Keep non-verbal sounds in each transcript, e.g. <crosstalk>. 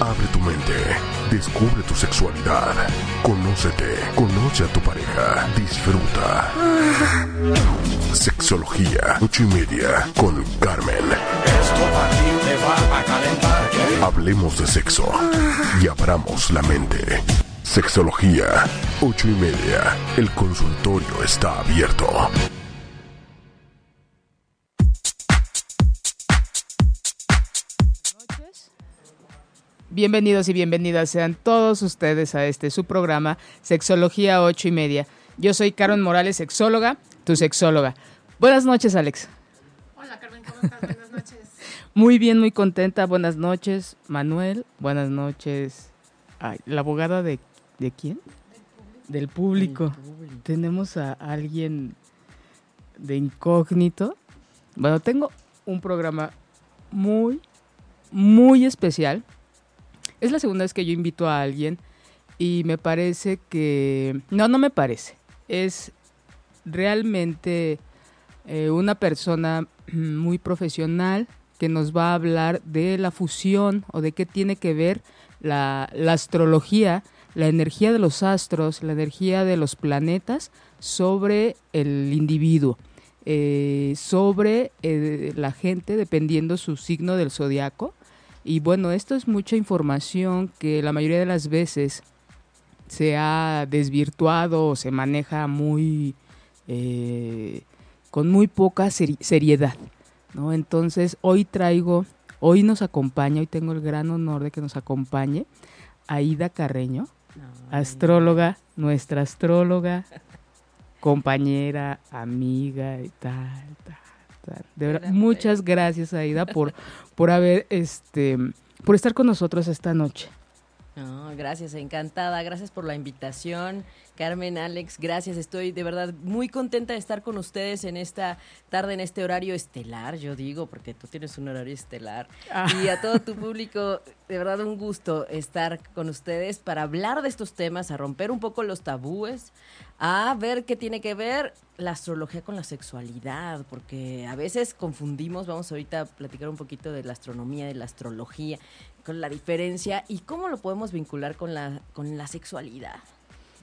Abre tu mente, descubre tu sexualidad, conócete, conoce a tu pareja, disfruta. Sexología, ocho y media, con Carmen. Hablemos de sexo y abramos la mente. Sexología, ocho y media. El consultorio está abierto. Bienvenidos y bienvenidas sean todos ustedes a este su programa Sexología ocho y media. Yo soy Carmen Morales, sexóloga, tu sexóloga. Buenas noches, Alex. Hola, Carmen, ¿cómo estás? Buenas noches. <laughs> Muy bien, muy contenta. Buenas noches, Manuel. Buenas noches. Ay, ¿La abogada de, de quién? Del público. Tenemos a alguien de incógnito. Bueno, tengo un programa muy, muy especial. Es la segunda vez que yo invito a alguien y me parece que... No, no me parece. Es realmente eh, una persona <clears throat> muy profesional que nos va a hablar de la fusión o de qué tiene que ver la, astrología, la energía de los astros, la energía de los planetas sobre el individuo, eh, sobre eh, la gente dependiendo su signo del zodiaco. Y bueno, esto es mucha información que la mayoría de las veces se ha desvirtuado o se maneja muy eh, con muy poca seri- seriedad. ¿no? Entonces hoy traigo, hoy nos acompaña, hoy tengo el gran honor de que nos acompañe Aida Carreño, astróloga, nuestra astróloga, compañera, amiga y tal, tal, De verdad, muchas gracias Aida por, por haber, este, por estar con nosotros esta noche. No, gracias, encantada. Gracias por la invitación. Carmen, Alex, gracias. Estoy de verdad muy contenta de estar con ustedes en esta tarde, en este horario estelar, yo digo, porque tú tienes un horario estelar. Y a todo tu público, de verdad un gusto estar con ustedes para hablar de estos temas, a romper un poco los tabúes, a ver qué tiene que ver la astrología con la sexualidad, porque a veces confundimos, vamos ahorita a platicar un poquito de la astronomía, de la astrología, con la diferencia y cómo lo podemos vincular con la, con la sexualidad.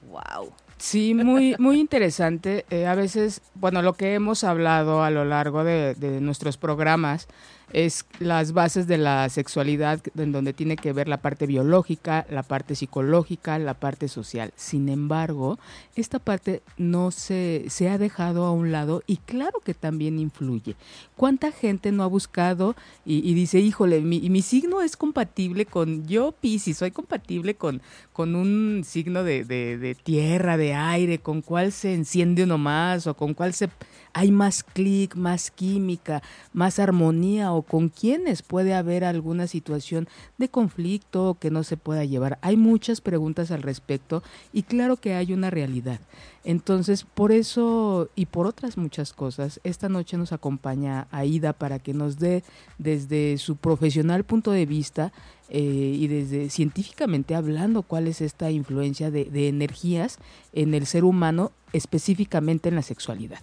Wow. Sí, muy, muy interesante. Eh, a veces, bueno, lo que hemos hablado a lo largo de, de nuestros programas es las bases de la sexualidad, en donde tiene que ver la parte biológica, la parte psicológica, la parte social. Sin embargo, esta parte no se, se ha dejado a un lado y claro que también influye. ¿Cuánta gente no ha buscado y, dice, híjole, mi, mi signo es compatible con yo, Piscis, soy compatible con, con un signo de, de- de tierra, de aire, con cuál se enciende uno más o con cuál se hay más clic, más química, más armonía o con quiénes puede haber alguna situación de conflicto que no se pueda llevar. Hay muchas preguntas al respecto y claro que hay una realidad. Entonces, por eso y por otras muchas cosas, esta noche nos acompaña Aida para que nos dé desde su profesional punto de vista eh, y desde científicamente hablando cuál es esta influencia de, energías en el ser humano, específicamente en la sexualidad.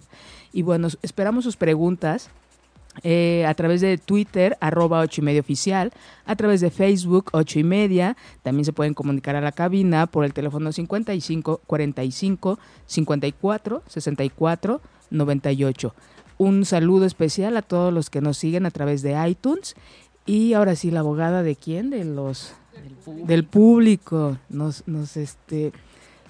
Y bueno, esperamos sus preguntas eh, a través de Twitter, arroba ocho y media oficial, a través de Facebook, ocho y media. También se pueden comunicar a la cabina por el teléfono 55 45 54 64 98. Un saludo especial a todos los que nos siguen a través de iTunes. Y ahora sí, la abogada de quién? De los Del público. del público. Nos, nos este.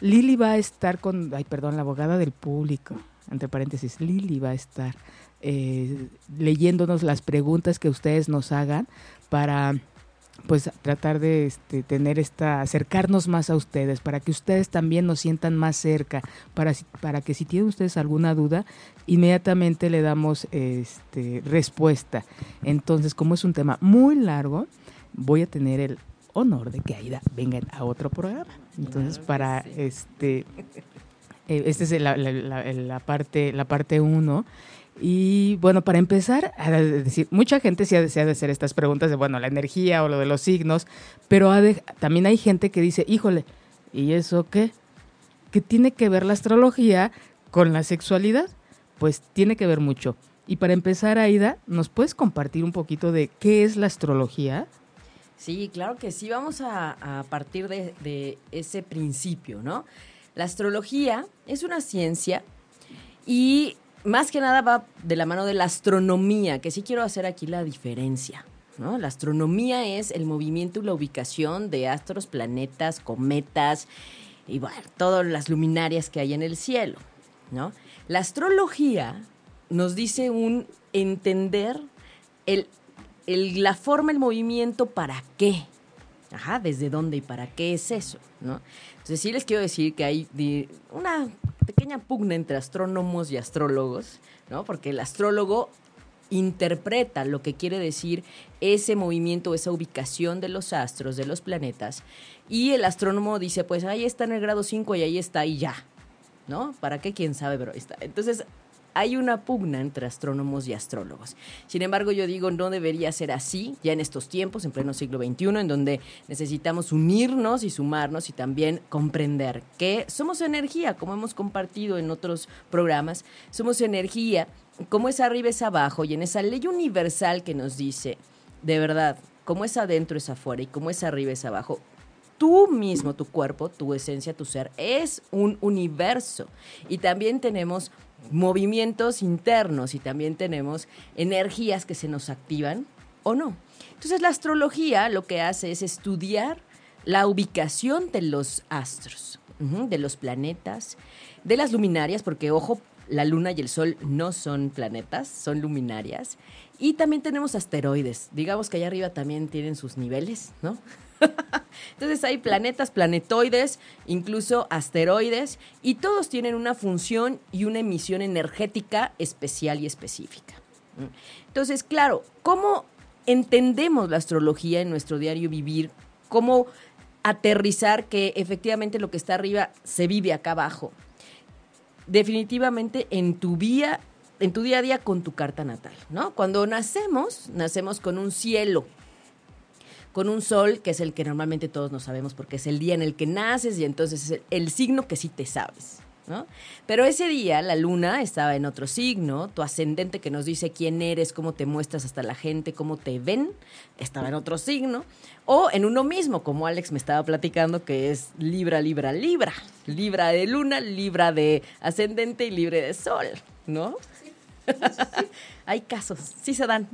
Lili va a estar con. Ay, perdón, la abogada del público. Entre paréntesis, Lili va a estar eh, leyéndonos las preguntas que ustedes nos hagan para pues tratar de este, tener esta, acercarnos más a ustedes, para que ustedes también nos sientan más cerca, para, para que si tienen ustedes alguna duda, inmediatamente le damos este, respuesta. Entonces, como es un tema muy largo, voy a tener el honor de que Aida venga a otro programa. Entonces, Claro para sí. este, eh, esta es la, la- la- la parte la parte uno Y bueno, para empezar, decir, mucha gente sí ha de hacer estas preguntas de, bueno, la energía o lo de los signos, pero también hay gente que dice, híjole, ¿y eso qué? ¿Qué tiene que ver la astrología con la sexualidad? Pues tiene que ver mucho. Y para empezar, Aida, ¿nos puedes compartir un poquito de qué es la astrología? Sí, claro que sí. Vamos a, partir de, de, ese principio, ¿no? La astrología es una ciencia y más que nada va de la mano de la astronomía, que sí quiero hacer aquí la diferencia. ¿no? La astronomía es el movimiento y la ubicación de astros, planetas, cometas y bueno, todas las luminarias que hay en el cielo. ¿no? La astrología nos dice un entender el, la forma, el movimiento, para qué. Ajá, desde dónde y para qué es eso, ¿no? Entonces sí les quiero decir que hay una pequeña pugna entre astrónomos y astrólogos, ¿no? Porque el astrólogo interpreta lo que quiere decir ese movimiento, esa ubicación de los astros, de los planetas, y el astrónomo dice, pues ahí está en el grado 5 y ahí está y ya, ¿no? ¿Para qué? ¿Quién sabe? Pero ahí está. Entonces, hay una pugna entre astrónomos y astrólogos. Sin embargo, yo digo, no debería ser así ya en estos tiempos, en pleno siglo XXI, en donde necesitamos unirnos y sumarnos y también comprender que somos energía, como hemos compartido en otros programas, somos energía, como es arriba es abajo y en esa ley universal que nos dice, de verdad, como es adentro es afuera y como es arriba es abajo, tú mismo, tu cuerpo, tu esencia, tu ser, es un universo. Y también tenemos movimientos internos y también tenemos energías que se nos activan o no. Entonces la astrología lo que hace es estudiar la ubicación de los astros, de los planetas, de las luminarias, porque ojo, la luna y el sol no son planetas, son luminarias. Y también tenemos asteroides. Digamos que allá arriba también tienen sus niveles, ¿no? <laughs> Entonces hay planetas, planetoides, incluso asteroides, y todos tienen una función y una emisión energética especial y específica. Entonces, claro, ¿cómo entendemos la astrología en nuestro diario vivir? ¿Cómo aterrizar que efectivamente lo que está arriba se vive acá abajo? Definitivamente en tu vía en tu día a día con tu carta natal, ¿no? Cuando nacemos, nacemos con un cielo con un sol, que es el que normalmente todos no sabemos porque es el día en el que naces y entonces es el, signo que sí te sabes. ¿no? Pero ese día la luna estaba en otro signo, tu ascendente que nos dice quién eres, cómo te muestras hasta la gente, cómo te ven, estaba en otro signo, o en uno mismo, como Alex me estaba platicando, que es Libra, Libra, Libra, Libra de luna, Libra de ascendente y libre de sol, ¿no? Hay casos, sí se dan.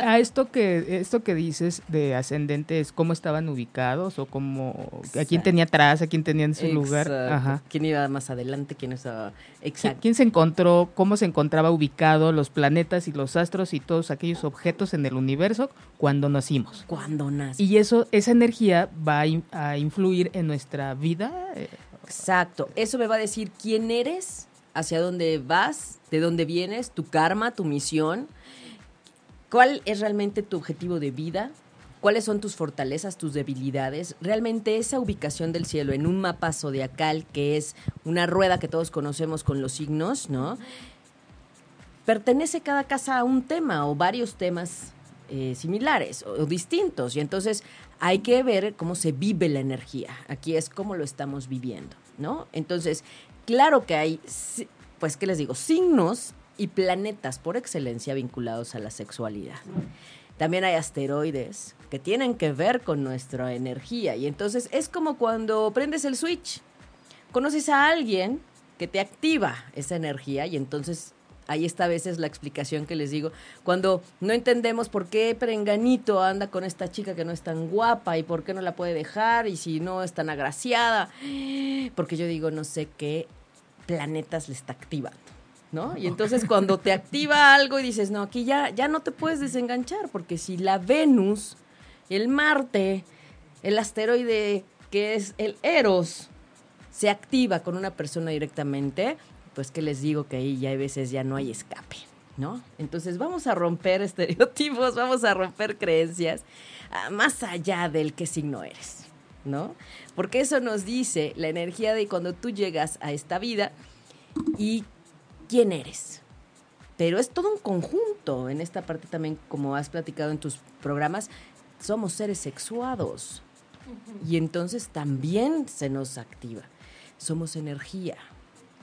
A esto que esto que dices de ascendentes, ¿cómo estaban ubicados o cómo a quién tenía atrás, a quién tenía en su lugar? Ajá. ¿Quién iba más adelante, quién estaba Exacto. ¿Quién se encontró, cómo se encontraba ubicado los planetas y los astros y todos aquellos objetos en el universo cuando nacimos? Cuando nacimos. Y eso esa energía va a, a influir en nuestra vida. Eh, Exacto. Eso me va a decir quién eres hacia dónde vas, de dónde vienes, tu karma, tu misión, cuál es realmente tu objetivo de vida, cuáles son tus fortalezas, tus debilidades. Realmente esa ubicación del cielo en un mapa zodiacal, que es una rueda que todos conocemos con los signos, ¿no? Pertenece cada casa a un tema o varios temas eh, similares o, distintos. Y entonces hay que ver cómo se vive la energía. Aquí es cómo lo estamos viviendo, ¿no? Entonces, Claro que hay, pues, ¿qué les digo? Signos y planetas por excelencia vinculados a la sexualidad. También hay asteroides que tienen que ver con nuestra energía. Y entonces es como cuando prendes el switch. Conoces a alguien que te activa esa energía y entonces ahí está a veces la explicación que les digo. Cuando no entendemos por qué Prenganito anda con esta chica que no es tan guapa y por qué no la puede dejar y si no es tan agraciada. Porque yo digo, no sé qué planetas le está activando. ¿No? Y entonces cuando te activa algo y dices, no, aquí ya, ya no te puedes desenganchar, porque si la Venus, el Marte, el asteroide que es el Eros, se activa con una persona directamente, pues que les digo que ahí ya hay veces ya no hay escape, ¿no? Entonces vamos a romper <laughs> estereotipos, vamos a romper creencias, ah, más allá del qué signo eres, ¿no? Porque eso nos dice la energía de cuando tú llegas a esta vida y quién eres. pero es todo un conjunto. En esta parte también, como has platicado en tus programas, somos seres sexuados. Y entonces también se nos activa. Somos energía.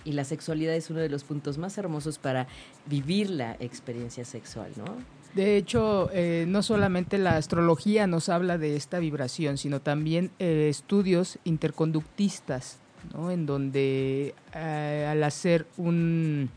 Y la sexualidad es uno de los puntos más hermosos para vivir la experiencia sexual, ¿no? De hecho, eh, no solamente la astrología nos habla de esta vibración, sino también eh, estudios interconductistas, ¿no? en donde eh, al hacer un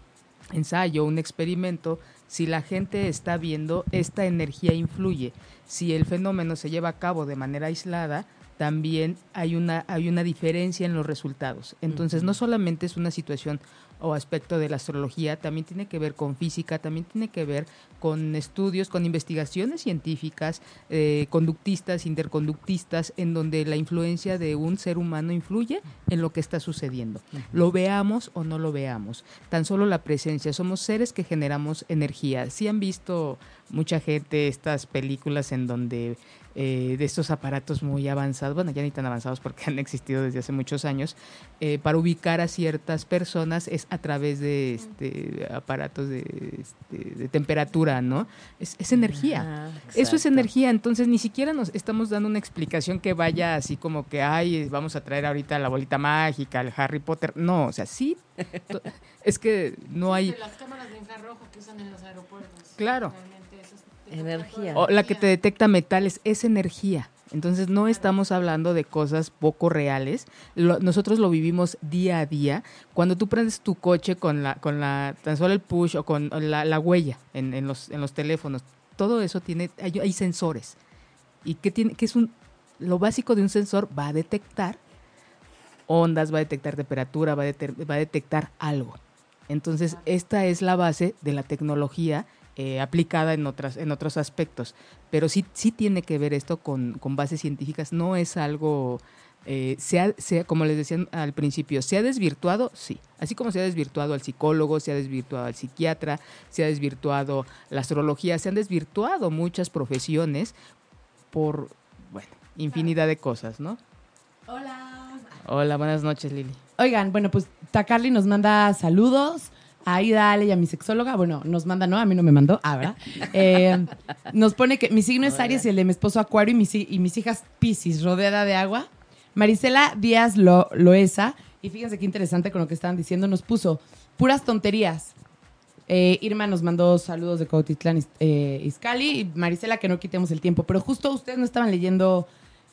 ensayo, un experimento, si la gente está viendo, esta energía influye. Si el fenómeno se lleva a cabo de manera aislada, también hay una, hay una diferencia en los resultados. Entonces, no solamente es una situación o aspecto de la astrología, también tiene que ver con física, también tiene que ver con estudios, con investigaciones científicas, eh, conductistas, interconductistas, en donde la influencia de un ser humano influye en lo que está sucediendo. Lo veamos o no lo veamos. Tan solo la presencia, somos seres que generamos energía. Si han visto mucha gente estas películas en donde eh, de estos aparatos muy avanzados, bueno, ya ni tan avanzados porque <laughs> han existido desde hace muchos años, eh, para ubicar a ciertas personas es a través de este, aparatos de, este, de temperatura, ¿no? Es, es energía. Ajá, Eso es energía, entonces ni siquiera nos estamos dando una explicación que vaya así como que, ay, vamos a traer ahorita la bolita mágica, el Harry Potter. No, o sea, sí, <laughs> es que no hay... Las cámaras de infrarrojo que usan en los aeropuertos. Claro. Realmente Energía. O la que te detecta metales es energía. Entonces no estamos hablando de cosas poco reales. Lo- nosotros lo vivimos día a día. Cuando tú prendes tu coche con la, con la, tan solo el push o con la, la huella en, en los, en los teléfonos, todo eso tiene, hay, hay sensores. ¿Y qué tiene? Que es un, lo básico de un sensor va a detectar ondas, va a detectar temperatura, va a, va a detectar algo. Entonces, esta es la base de la tecnología eh, aplicada en, otras, en otros aspectos. Pero sí, sí tiene que ver esto con, con bases científicas, no es algo, eh, se ha- se ha- como les decía al principio, ¿se ha desvirtuado? Sí. Así como se ha desvirtuado al psicólogo, se ha desvirtuado al psiquiatra, se ha desvirtuado la astrología, se han desvirtuado muchas profesiones por, bueno, infinidad de cosas, ¿no? Hola. Hola, buenas noches, Lili. Oigan, bueno, pues Tacarly nos manda saludos. A Aida, Ale y a mi sexóloga. Bueno, nos manda, no, a mí no me mandó. Ah, ¿verdad? Eh, nos pone que mi signo es Aries y el de mi esposo Acuario y mis, y mis hijas Piscis, rodeada de agua. Marisela Díaz Lo- Loesa. Y fíjense qué interesante con lo que estaban diciendo. Nos puso puras tonterías. Eh, Irma nos mandó saludos de Cautitlán eh, Izcalli y Marisela que no quitemos el tiempo, pero justo ustedes no estaban leyendo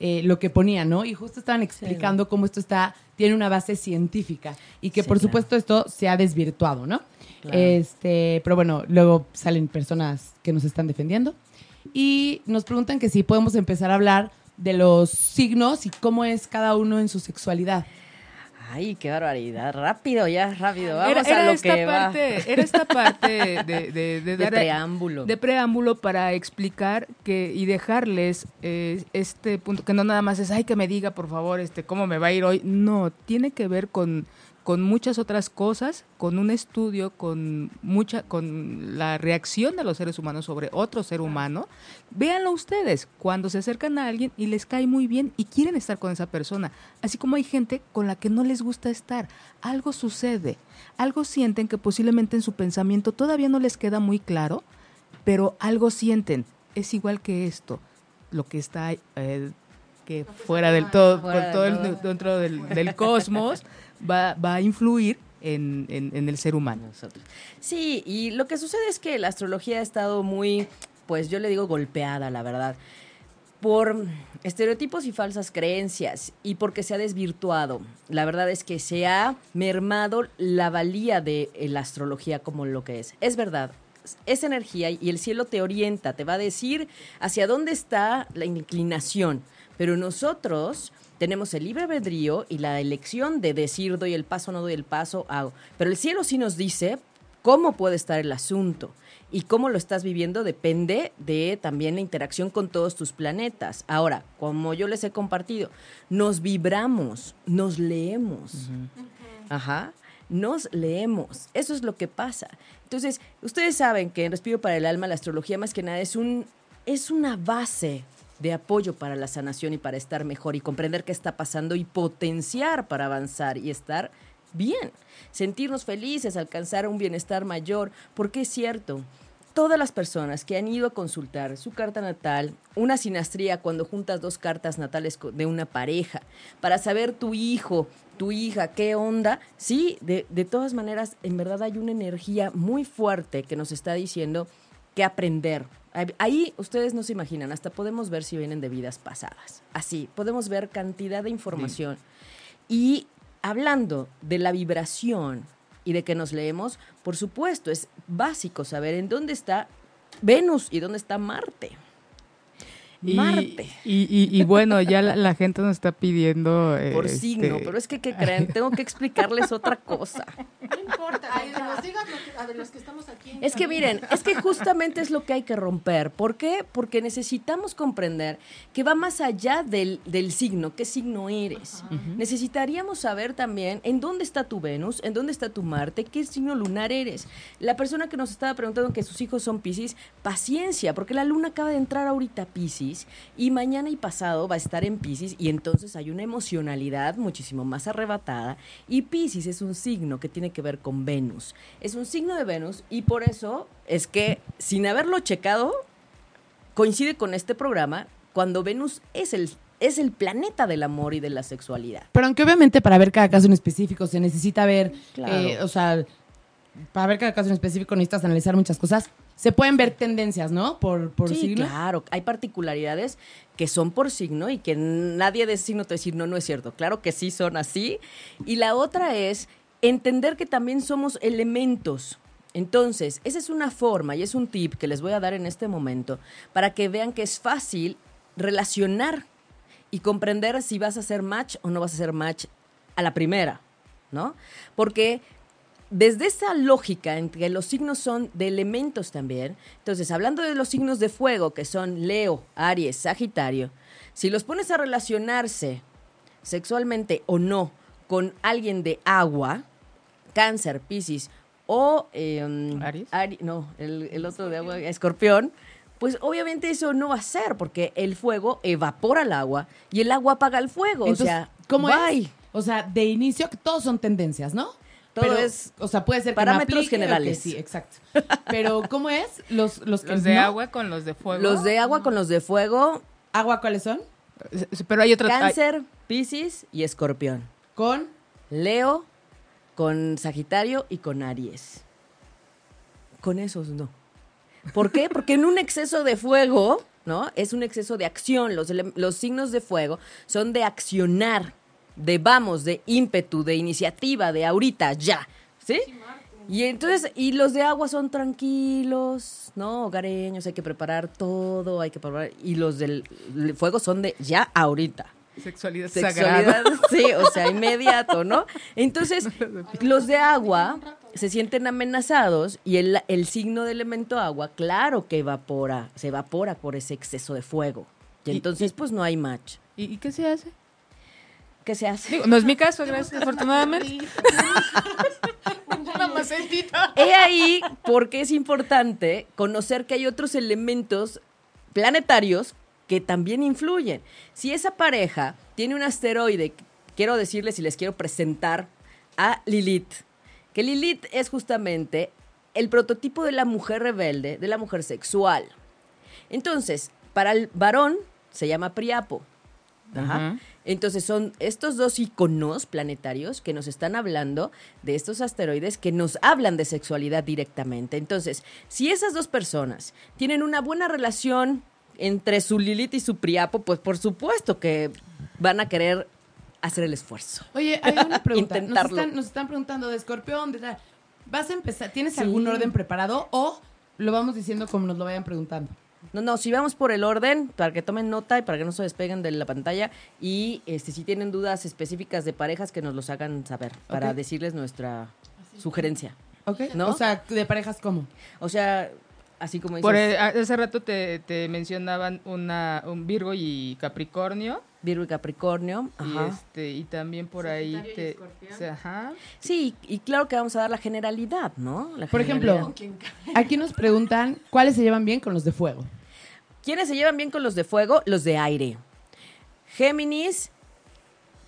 eh, lo que ponía, ¿no? Y justo estaban explicando cómo esto está tiene una base científica y que Sí, por claro. supuesto esto se ha desvirtuado, ¿no? Claro. Este, pero bueno, luego salen personas que nos están defendiendo y nos preguntan que si podemos empezar a hablar de los signos y cómo es cada uno en su sexualidad. Ay, qué barbaridad. Rápido, ya, rápido. Vamos Era, era a lo esta que parte, era esta parte de, de, de va. <laughs> De preámbulo. de preámbulo para explicar que y dejarles eh, este punto que no nada más es ay que me diga por favor este cómo me va a ir hoy no tiene que ver con con muchas otras cosas con un estudio con mucha con la reacción de los seres humanos sobre otro ser humano véanlo ustedes cuando se acercan a alguien y les cae muy bien y quieren estar con esa persona. Así como hay gente con la que no les gusta estar. Algo sucede algo sienten que posiblemente en su pensamiento todavía no les queda muy claro pero algo sienten. Es igual que esto, lo que está eh, que fuera del todo, por todo el- dentro del, del cosmos, <laughs> va, va a influir en, en- en el ser humano. Sí, y lo que sucede es que la astrología ha estado muy, pues yo le digo golpeada, la verdad, por estereotipos y falsas creencias y porque se ha desvirtuado. La verdad es que se ha mermado la valía de eh, la astrología como lo que es. Es verdad. Es energía y el cielo te orienta, te va a decir hacia dónde está la inclinación. Pero nosotros tenemos el libre albedrío y la elección de decir doy el paso, no doy el paso, hago. Pero el cielo sí nos dice cómo puede estar el asunto y cómo lo estás viviendo depende de también la interacción con todos tus planetas. Ahora, como yo les he compartido, nos vibramos, nos leemos. Ajá. Nos leemos. Eso es lo que pasa. Entonces, ustedes saben que en Respiro para el Alma la astrología más que nada es un es una base de apoyo para la sanación y para estar mejor y comprender qué está pasando y potenciar para avanzar y estar bien, sentirnos felices, alcanzar un bienestar mayor, porque es cierto, todas las personas que han ido a consultar su carta natal, una sinastría cuando juntas dos cartas natales de una pareja, para saber tu hijo, tu hija, qué onda, sí, de, de todas maneras, en verdad hay una energía muy fuerte que nos está diciendo que aprender. Ahí- ustedes no se imaginan, hasta podemos ver si vienen de vidas pasadas. Así, podemos ver cantidad de información. Y hablando de la vibración y de que nos leemos, por supuesto, es básico saber en dónde está Venus y dónde está Marte. Y, Marte. Y, y- y bueno, ya la, la gente nos está pidiendo. Por este, signo, pero es que, ¿qué creen? Tengo que explicarles otra cosa. No importa, ay, que nos digan lo que- a ver, los que estamos aquí. en Es que miren, es que justamente es lo que hay que romper. ¿Por qué? Porque necesitamos comprender que va más allá del, del signo, qué signo eres. Necesitaríamos saber también en dónde está tu Venus, en dónde está tu Marte, qué signo lunar eres. La persona que nos estaba preguntando que sus hijos son Pisces, paciencia, porque la luna acaba de entrar ahorita a Pisces y mañana y pasado va a estar en Pisces y entonces hay una emocionalidad muchísimo más arrebatada y Pisces es un signo que tiene que ver con Venus. Es un signo de Venus y por eso es que sin haberlo checado coincide con este programa cuando Venus es el es el planeta del amor y de la sexualidad. Pero aunque obviamente para ver cada caso en específico se necesita ver, Claro. eh, o sea, para ver cada caso en específico necesitas analizar muchas cosas. Se pueden ver tendencias, ¿no? Por, por sí, signo. claro, hay particularidades que son por signo y que nadie de ese signo te decir, no, no es cierto. Claro que sí son así. Y la otra es entender que también somos elementos. Entonces, esa es una forma y es un tip que les voy a dar en este momento para que vean que es fácil relacionar y comprender si vas a hacer match o no vas a hacer match a la primera, ¿no? Porque desde esa lógica en que los signos son de elementos también, entonces hablando de los signos de fuego que son Leo, Aries, Sagitario, si los pones a relacionarse sexualmente o no con alguien de agua, Cáncer, Piscis o eh, ¿Aries? Ari- no, el, el otro de agua, Escorpión, pues obviamente eso no va a ser porque el fuego evapora el agua y el agua apaga el fuego. Entonces, o sea, ¿cómo bye. es? O sea, de inicio, que todos son tendencias, ¿no? Todo es O sea, puede ser que parámetros me aplique o que generales. sí, exacto. Pero, ¿cómo es? Los, los, que Los de no. agua con los de fuego. Los de agua con los de fuego, ¿Agua cuáles son? Pero hay otro. hay- Cáncer, Piscis y Escorpión. Con. Leo con Sagitario y con Aries. Con esos no. ¿Por qué? Porque en un exceso de fuego, ¿no? Es un exceso de acción. Los, los signos de fuego son de accionar, de vamos, de ímpetu, de iniciativa, de ahorita, ya. ¿Sí? Y entonces, y los de agua son tranquilos, ¿no? Hogareños, hay que preparar todo, hay que preparar. Y los del fuego son de ya ahorita Sexualidad, sexualidad, sagrada. <laughs> sí, o sea, inmediato, ¿no? Entonces, <laughs> los de agua se sienten amenazados y el, el signo de elemento agua, claro que evapora, se evapora por ese exceso de fuego. Y Y- entonces, pues no hay match. ¿Y, y qué se hace? ¿Qué se hace? Digo, no es mi caso, gracias, <laughs> afortunadamente. <laughs> Una macetita. He ahí porque es importante conocer que hay otros elementos planetarios que también influyen. Si esa pareja tiene un asteroide, quiero decirles y les quiero presentar a Lilith, que Lilith es justamente el prototipo de la mujer rebelde, de la mujer sexual. Entonces, para el varón se llama Priapo. Ajá. Entonces son estos dos iconos planetarios que nos están hablando de estos asteroides que nos hablan de sexualidad directamente. Entonces, si esas dos personas tienen una buena relación entre su Lilith y su Priapo, pues por supuesto que van a querer hacer el esfuerzo. Oye, hay una <laughs> pregunta. Nos están, nos están preguntando de escorpión, de tal. ¿Vas a empezar? ¿Tienes Sí. algún orden preparado o lo vamos diciendo como nos lo vayan preguntando? No, no, si vamos por el orden, para que tomen nota y para que no se despeguen de la pantalla. Y este, si tienen dudas específicas de parejas, que nos los hagan saber, para decirles nuestra sugerencia. ¿Ok? ¿No? O sea, de parejas cómo. O sea, así como dices, Por el- hace rato te, te mencionaban una, un Virgo y Capricornio. Virgo y Capricornio. Y, este, y también por ahí y ajá. Sí, y claro que vamos a dar la generalidad, ¿no? La Por ejemplo, aquí nos preguntan cuáles se llevan bien con los de fuego. ¿Quiénes se llevan bien con los de fuego? Los de aire. Géminis,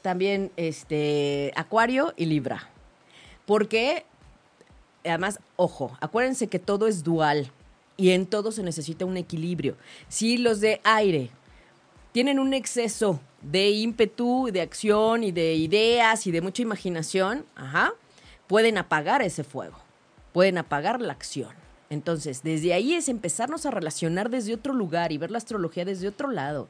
también este Acuario y Libra. Porque, además, ojo, acuérdense que todo es dual y en todo se necesita un equilibrio. Si los de aire tienen un exceso de ímpetu, de acción y de ideas y de mucha imaginación, ajá, pueden apagar ese fuego, pueden apagar la acción. Entonces, desde ahí es empezarnos a relacionar desde otro lugar y ver la astrología desde otro lado.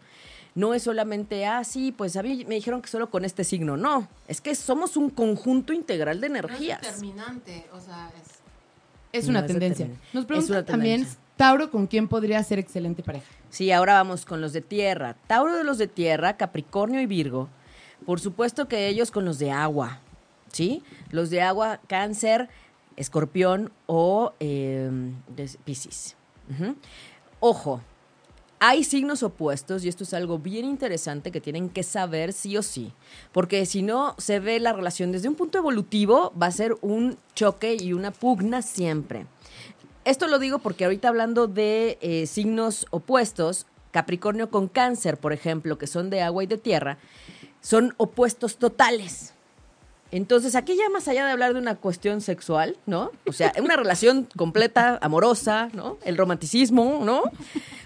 No es solamente, ah, sí, pues a mí me dijeron que solo con este signo. No, es que somos un conjunto integral de No es energías. determinante, o sea, es... Es una No, tendencia. Nos preguntan también. Tauro, ¿con quién podría ser excelente pareja? Sí, ahora vamos con los de tierra. Tauro de los de tierra, Capricornio y Virgo. Por supuesto que ellos con los de agua, ¿sí? Los de agua, cáncer, escorpión o eh, piscis. Ojo, hay signos opuestos y esto es algo bien interesante que tienen que saber sí o sí, porque si no se ve la relación desde un punto evolutivo, va a ser un choque y una pugna siempre. Esto lo digo porque ahorita hablando de eh, signos opuestos, Capricornio con cáncer, por ejemplo, que son de agua y de tierra, son opuestos totales. Entonces, aquí ya más allá de hablar de una cuestión sexual, ¿no? O sea, una <laughs> relación completa, amorosa, ¿no? El romanticismo, ¿no?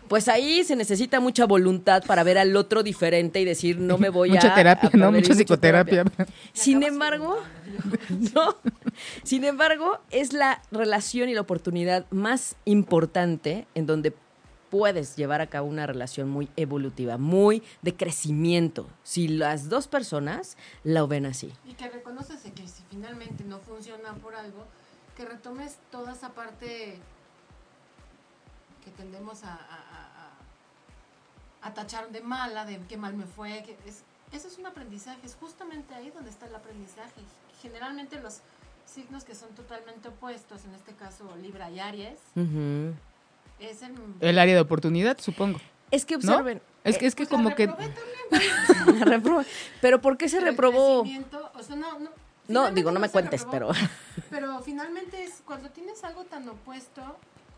Pues ahí se necesita mucha voluntad para ver al otro diferente y decir, no me voy a... Mucha terapia, a ¿no? Mucha psicoterapia. Sin embargo, <laughs> no. Sin embargo, es la relación y la oportunidad más importante en donde puedes llevar a cabo una relación muy evolutiva, muy de crecimiento. Si las dos personas lo ven así. Y que reconoces que si finalmente no funciona por algo, que retomes toda esa parte que tendemos a, a- a- tachar de mala, de qué mal me fue. Que es, eso es un aprendizaje, es justamente ahí donde está el aprendizaje. Generalmente los signos que son totalmente opuestos, en este caso Libra y Aries, es el... El área de oportunidad, supongo. Es que ¿No? observen. Es que, es que Pues la como que... reprobé también, <laughs> la reprobó. Pero ¿por qué se pero reprobó? crecimiento, o sea, no, no, No, digo, no me cuentes, reprobó. pero... <laughs> Pero finalmente es cuando tienes algo tan opuesto,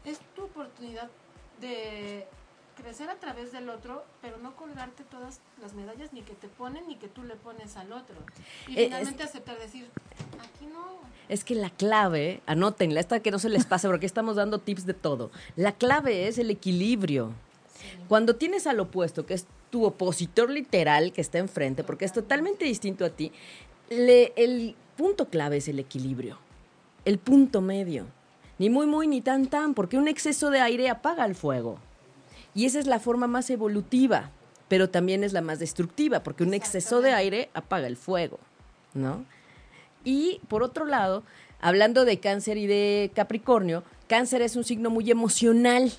es tu oportunidad de crecer a través del otro, pero no colgarte todas las medallas ni que te ponen ni que tú le pones al otro. Y Eh, finalmente aceptar decir, aquí no. Es que la clave, anótenla, esta que no se les pase, porque estamos dando tips de todo. La clave es el equilibrio. Cuando tienes al opuesto, que es tu opositor literal que está enfrente, porque es totalmente distinto a ti, le- el punto clave es el equilibrio, el punto medio. Ni muy, muy, ni tan, tan, porque un exceso de aire apaga el fuego. Y esa es la forma más evolutiva, pero también es la más destructiva, porque un exceso de aire apaga el fuego, ¿no? Y por otro lado, hablando de cáncer y de Capricornio, cáncer es un signo muy emocional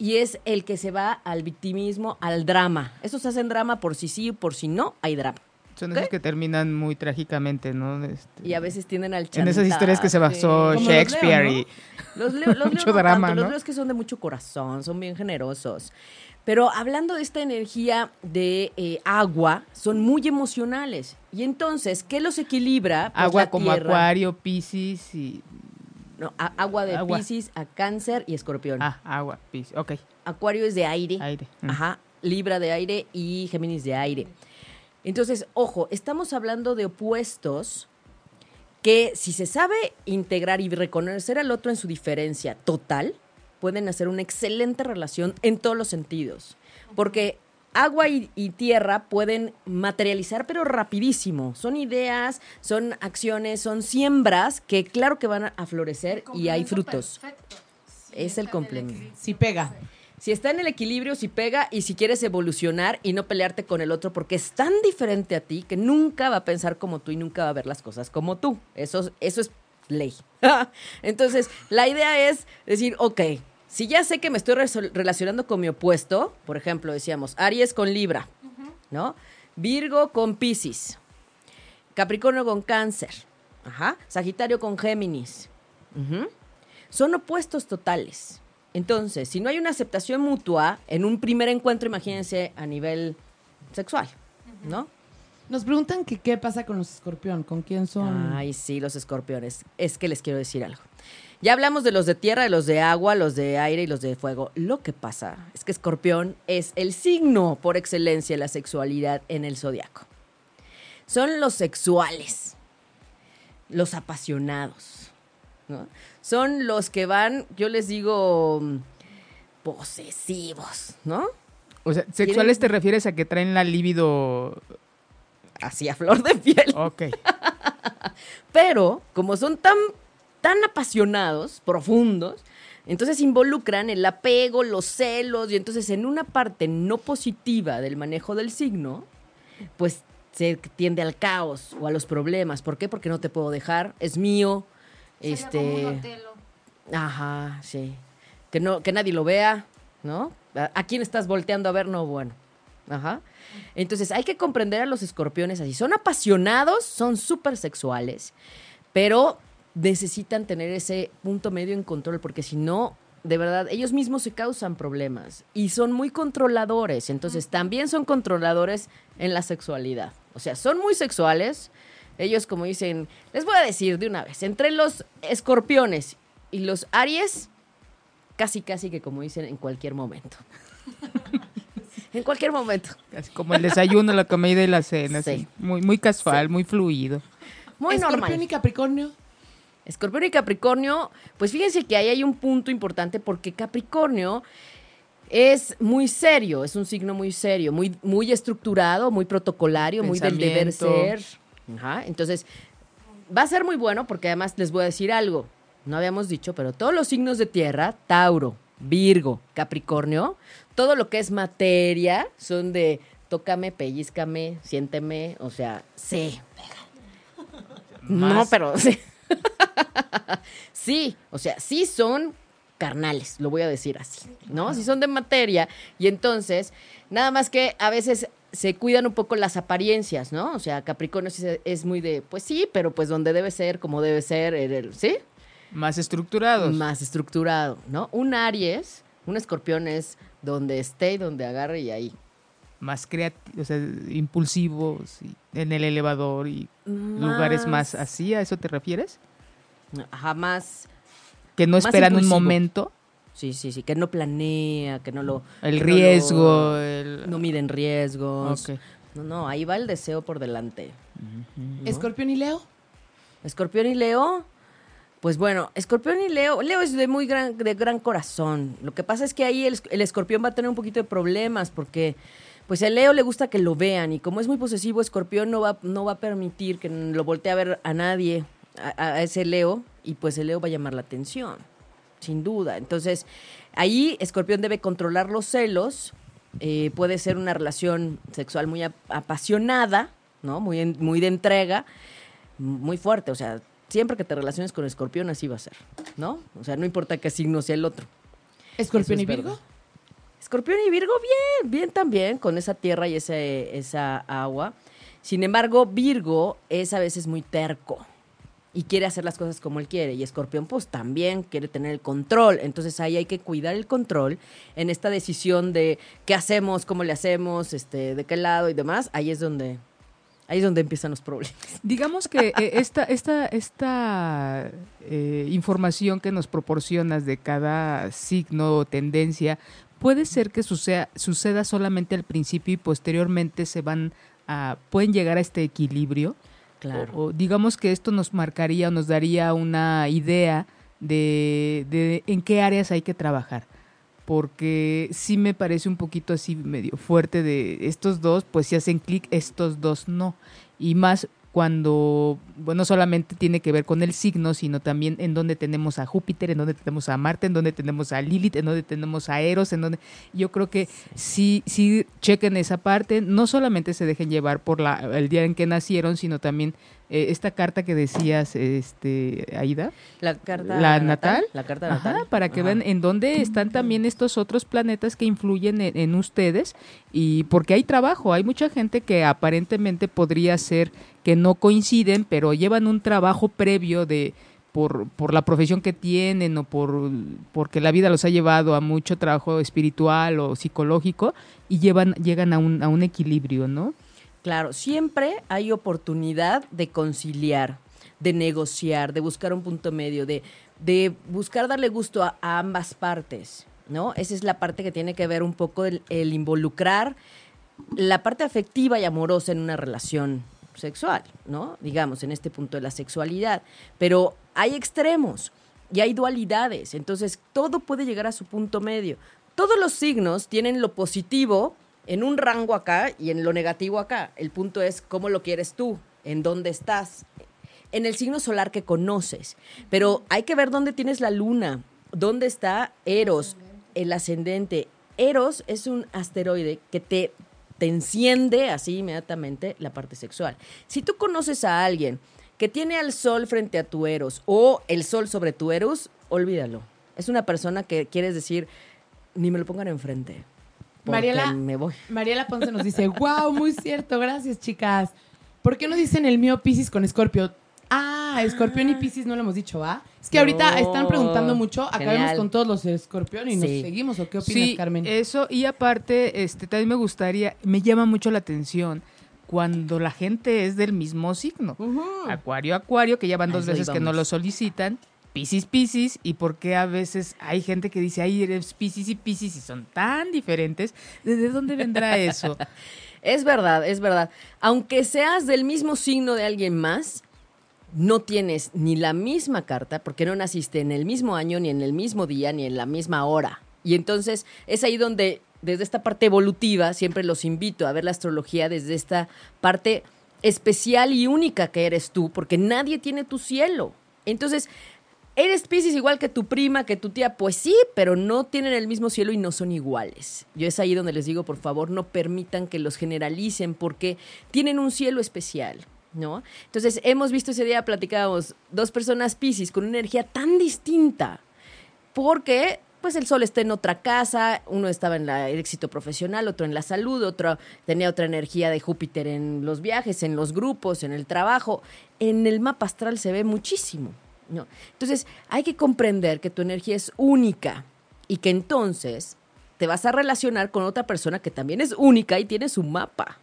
y es el que se va al victimismo, al drama. Estos hacen drama por si sí y por si no, hay drama. Son ¿Qué? esos que terminan muy trágicamente, ¿no? Este, Y a veces tienden al en esas historias que se chantaje. basó los Shakespeare Leo, ¿no? y... Los leo, los <laughs> Mucho leo drama, tanto, ¿no? Los leo es que son de mucho corazón, son bien generosos. Pero hablando de esta energía de eh, agua, son muy emocionales. Y entonces, ¿qué los equilibra? Pues Agua como tierra. acuario, piscis y... No, a- agua de Agua. Pisces, a Cáncer y Escorpión. Ah, agua, piscis. Ok, Acuario es de aire. aire. Mm. Ajá. Libra de aire y Géminis de aire. Entonces, ojo, estamos hablando de opuestos que si se sabe integrar y reconocer al otro en su diferencia total, pueden hacer una excelente relación en todos los sentidos. Porque agua y, y tierra pueden materializar, pero rapidísimo. Son ideas, son acciones, son siembras que claro que van a- florecer y hay frutos. perfecto. Sí, Es el en complemento. Si pega. Si está en el equilibrio, si pega y si quieres evolucionar y no pelearte con el otro porque es tan diferente a ti que nunca va a pensar como tú y nunca va a ver las cosas como tú. Eso, eso es ley. <laughs> Entonces, la idea es decir, ok, si ya sé que me estoy relacionando con mi opuesto, por ejemplo, decíamos Aries con Libra, ¿no? Virgo con Piscis, Capricornio con Cáncer, Ajá. Sagitario con Géminis. Son opuestos totales. Entonces, si no hay una aceptación mutua en un primer encuentro, imagínense a nivel sexual, ¿no? Nos preguntan que qué pasa con los escorpión, con quién son. Ay, sí, los escorpiones. Es que les quiero decir algo. Ya hablamos de los de tierra, de los de agua, los de aire y los de fuego. Lo que pasa es que escorpión es el signo por excelencia de la sexualidad en el zodiaco. Son los sexuales. los apasionados, ¿no? Son los que van, yo les digo, mm, posesivos, ¿no? O sea, sexuales te refieres a que traen la libido. Así a flor de piel. Ok. <laughs> Pero, como son tan, tan apasionados, profundos, entonces involucran el apego, los celos, y entonces en una parte no positiva del manejo del signo, pues se tiende al caos o a los problemas. ¿Por qué? Porque no te puedo dejar, es mío. Sería este, como un Otelo. Ajá, sí. Que no, que nadie lo vea, ¿no? ¿A, a quién estás volteando a ver? No, bueno. Ajá. Entonces hay que comprender a los escorpiones así. Son apasionados, son súper sexuales, pero necesitan tener ese punto medio en control, porque si no, de verdad, ellos mismos se causan problemas y son muy controladores. Entonces también son controladores en la sexualidad. O sea, son muy sexuales. Ellos, como dicen, les voy a decir de una vez, entre los escorpiones y los aries, casi, casi que como dicen, en cualquier momento. <laughs> en cualquier momento. Así como el desayuno, la comida y la cena. Sí. así. Muy, muy casual, muy fluido. Muy Escorpión normal. y Capricornio. Escorpión y Capricornio, pues fíjense que ahí hay un punto importante porque Capricornio es muy serio, es un signo muy serio, muy, muy estructurado, muy protocolario, muy del deber ser. Ajá, Entonces, va a ser muy bueno porque además les voy a decir algo. No habíamos dicho, pero todos los signos de tierra, Tauro, Virgo, Capricornio, todo lo que es materia son de tócame, pellizcame, siénteme, o sea, sí. No, pero sí. <laughs> sí, o sea, sí son carnales, lo voy a decir así, ¿no? Sí son de materia. Y entonces, nada más que a veces se cuidan un poco las apariencias, ¿no? O sea, Capricornio es muy de, pues sí, pero pues donde debe ser, como debe ser, el- ¿sí? Más estructurados. Más estructurado, ¿no? Un Aries, un escorpión es donde esté y donde agarre y ahí. Más creativos, o sea, impulsivos, en el elevador y lugares más así, ¿a eso te refieres? Jamás. Que no Más esperan un momento, Sí, sí, sí, que no planea, que no lo... el que no lo- riesgo, el... No miden riesgos. Ok. No, no, ahí va el deseo por delante. ¿no? Escorpión y Leo. Escorpión y Leo. Pues bueno, Escorpión y Leo. Leo es de muy gran, de gran corazón. Lo que pasa es que ahí el, el escorpión va a tener un poquito de problemas porque pues a Leo le gusta que lo vean y como es muy posesivo, Escorpión no va, no va a permitir que lo voltee a ver a nadie, a, a ese Leo, y pues el Leo va a llamar la atención, sin duda. Entonces, ahí Escorpión debe controlar los celos, eh, puede ser una relación sexual muy ap- apasionada, ¿no? Muy, en- muy de entrega, muy fuerte, o sea, siempre que te relaciones con Escorpión así va a ser, ¿no? O sea, no importa qué signo sea el otro. Escorpión y Virgo. verdad. Escorpión y Virgo, bien, bien también, con esa tierra y ese, esa agua. Sin embargo, Virgo es a veces muy terco y quiere hacer las cosas como él quiere. Y Escorpión, pues también quiere tener el control. Entonces ahí hay que cuidar el control en esta decisión de qué hacemos, cómo le hacemos, este, de qué lado y demás. Ahí es donde, ahí es donde empiezan los problemas. <laughs> Digamos que eh, esta, esta, esta eh, información que nos proporcionas de cada signo o tendencia puede ser que suceda, suceda solamente al principio y posteriormente se van a, pueden llegar a este equilibrio. Claro. O, o digamos que esto nos marcaría o nos daría una idea de, de en qué áreas hay que trabajar. Porque sí me parece un poquito así medio fuerte de estos dos, pues si hacen clic, estos dos no. Y más cuando, bueno, solamente tiene que ver con el signo, sino también en donde tenemos a Júpiter, en donde tenemos a Marte, en donde tenemos a Lilith, en donde tenemos a Eros, en donde yo creo que sí, sí chequen esa parte, no solamente se dejen llevar por la, el día en que nacieron, sino también eh, esta carta que decías, este, Aida, La carta la natal, La carta Ajá, natal. para que Ajá. vean en dónde están también estos otros planetas que influyen en, en ustedes y porque hay trabajo, hay mucha gente que aparentemente podría ser que no coinciden, pero llevan un trabajo previo de por, por la profesión que tienen o por porque la vida los ha llevado a mucho trabajo espiritual o psicológico y llevan llegan a un, a un equilibrio, ¿no? Claro, siempre hay oportunidad de conciliar, de negociar, de buscar un punto medio, de, de buscar darle gusto a, ambas partes, ¿no? Esa es la parte que tiene que ver un poco el involucrar la parte afectiva y amorosa en una relación sexual, ¿no? Digamos, en este punto de la sexualidad. Pero hay extremos y hay dualidades, entonces todo puede llegar a su punto medio. Todos los signos tienen lo positivo en un rango acá y en lo negativo acá. El punto es cómo lo quieres tú, en dónde estás, en el signo solar que conoces. Pero hay que ver dónde tienes la luna, dónde está Eros, el ascendente. Eros es un asteroide que te, te enciende así inmediatamente la parte sexual. Si tú conoces a alguien que tiene al sol frente a tu Eros o el sol sobre tu Eros, olvídalo. Es una persona que quieres decir, ni me lo pongan enfrente. Mariela, me voy. Mariela Ponce nos dice, wow, muy cierto, gracias chicas. ¿Por qué no dicen el mío Piscis con Escorpio? Ah, Escorpión y Piscis no lo hemos dicho, ¿va? Es que ahorita están preguntando mucho, acabemos Genial. con todos los Escorpión y nos seguimos, ¿o qué opinas, Sí, Carmen? eso y aparte, este, también me gustaría, me llama mucho la atención cuando la gente es del mismo signo. Acuario, Acuario, que ya van dos veces que no lo solicitan. Piscis, Piscis, y por qué a veces hay gente que dice, ay, eres Piscis y Piscis y son tan diferentes. ¿De dónde vendrá eso? <laughs> Es verdad, es verdad. Aunque seas del mismo signo de alguien más, no tienes ni la misma carta porque no naciste en el mismo año, ni en el mismo día, ni en la misma hora. Y entonces es ahí donde, desde esta parte evolutiva, siempre los invito a ver la astrología desde esta parte especial y única que eres tú, porque nadie tiene tu cielo. Entonces, Eres Pisces igual que tu prima, que tu tía, pues sí, pero no tienen el mismo cielo y no son iguales. Yo es ahí donde les digo, por favor, no permitan que los generalicen porque tienen un cielo especial, ¿no? Entonces, hemos visto ese día, platicábamos, dos personas Pisces con una energía tan distinta, porque pues el sol está en otra casa, uno estaba en la- el éxito profesional, otro en la salud, otro tenía otra energía de Júpiter en los viajes, en los grupos, en el trabajo. En el mapa astral se ve muchísimo. ¿No? Entonces, hay que comprender que tu energía es única y que entonces te vas a relacionar con otra persona que también es única y tiene su mapa.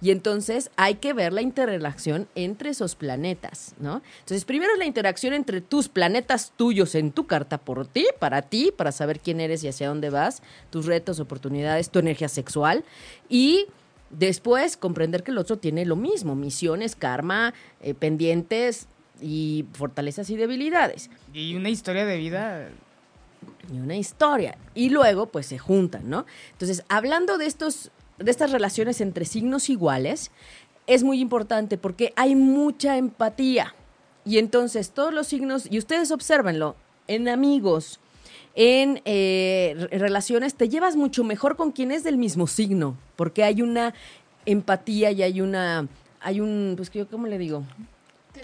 Y entonces hay que ver la interrelación entre esos planetas, ¿no? Entonces, primero es la interacción entre tus planetas tuyos en tu carta por ti, para ti, para saber quién eres y hacia dónde vas, tus retos, oportunidades, tu energía sexual. Y después comprender que el otro tiene lo mismo, misiones, karma, eh, pendientes y fortalezas y debilidades Y una historia de vida. y una historia. Y luego, pues se juntan, ¿no? Entonces, hablando de estos, de estas relaciones entre signos iguales, es muy importante porque hay mucha empatía. Y entonces, todos los signos, y ustedes obsérvenlo, en amigos, en eh, re- relaciones, te llevas mucho mejor con quien es del mismo signo, porque hay una empatía y hay una, hay un, pues, ¿qué- ¿cómo le digo?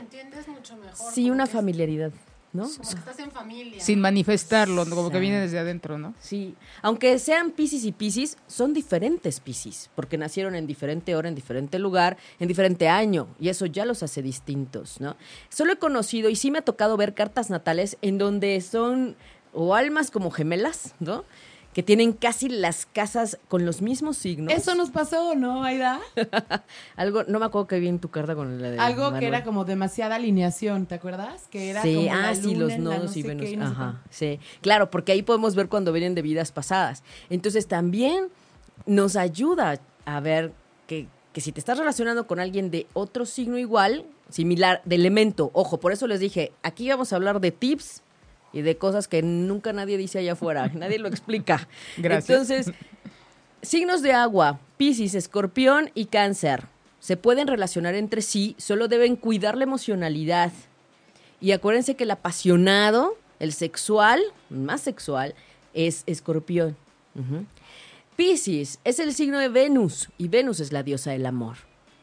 Entiendes mucho mejor. Sí, una familiaridad, ¿no? Como que estás en familia. Sin manifestarlo, ¿no? como que viene desde adentro, ¿no? Sí, aunque sean Piscis y Piscis, son diferentes Piscis, porque nacieron en diferente hora, en diferente lugar, en diferente año, y eso ya los hace distintos, ¿no? Solo he conocido y sí me ha tocado ver cartas natales en donde son o almas como gemelas, ¿no? Que tienen casi las casas con los mismos signos. Eso nos pasó, ¿no, Aida? <laughs> Algo, no me acuerdo que vi en tu carta con la de Algo que era como demasiada alineación, ¿te acuerdas? Que era sí, como la ah, sí, luna los la nodos no y Venus. no Ajá, sí. Claro, porque ahí podemos ver cuando vienen de vidas pasadas. Entonces también nos ayuda a ver que, que si te estás relacionando con alguien de otro signo igual, similar, de elemento, ojo, por eso les dije, aquí vamos a hablar de tips y de cosas que nunca nadie dice allá afuera, <laughs> nadie lo explica. <laughs> Gracias. Entonces, signos de agua, Piscis, Escorpión y Cáncer, se pueden relacionar entre sí, solo deben cuidar la emocionalidad. Y acuérdense que el apasionado, el sexual, más sexual, es Escorpión. Ujú. Piscis es el signo de Venus y Venus es la diosa del amor.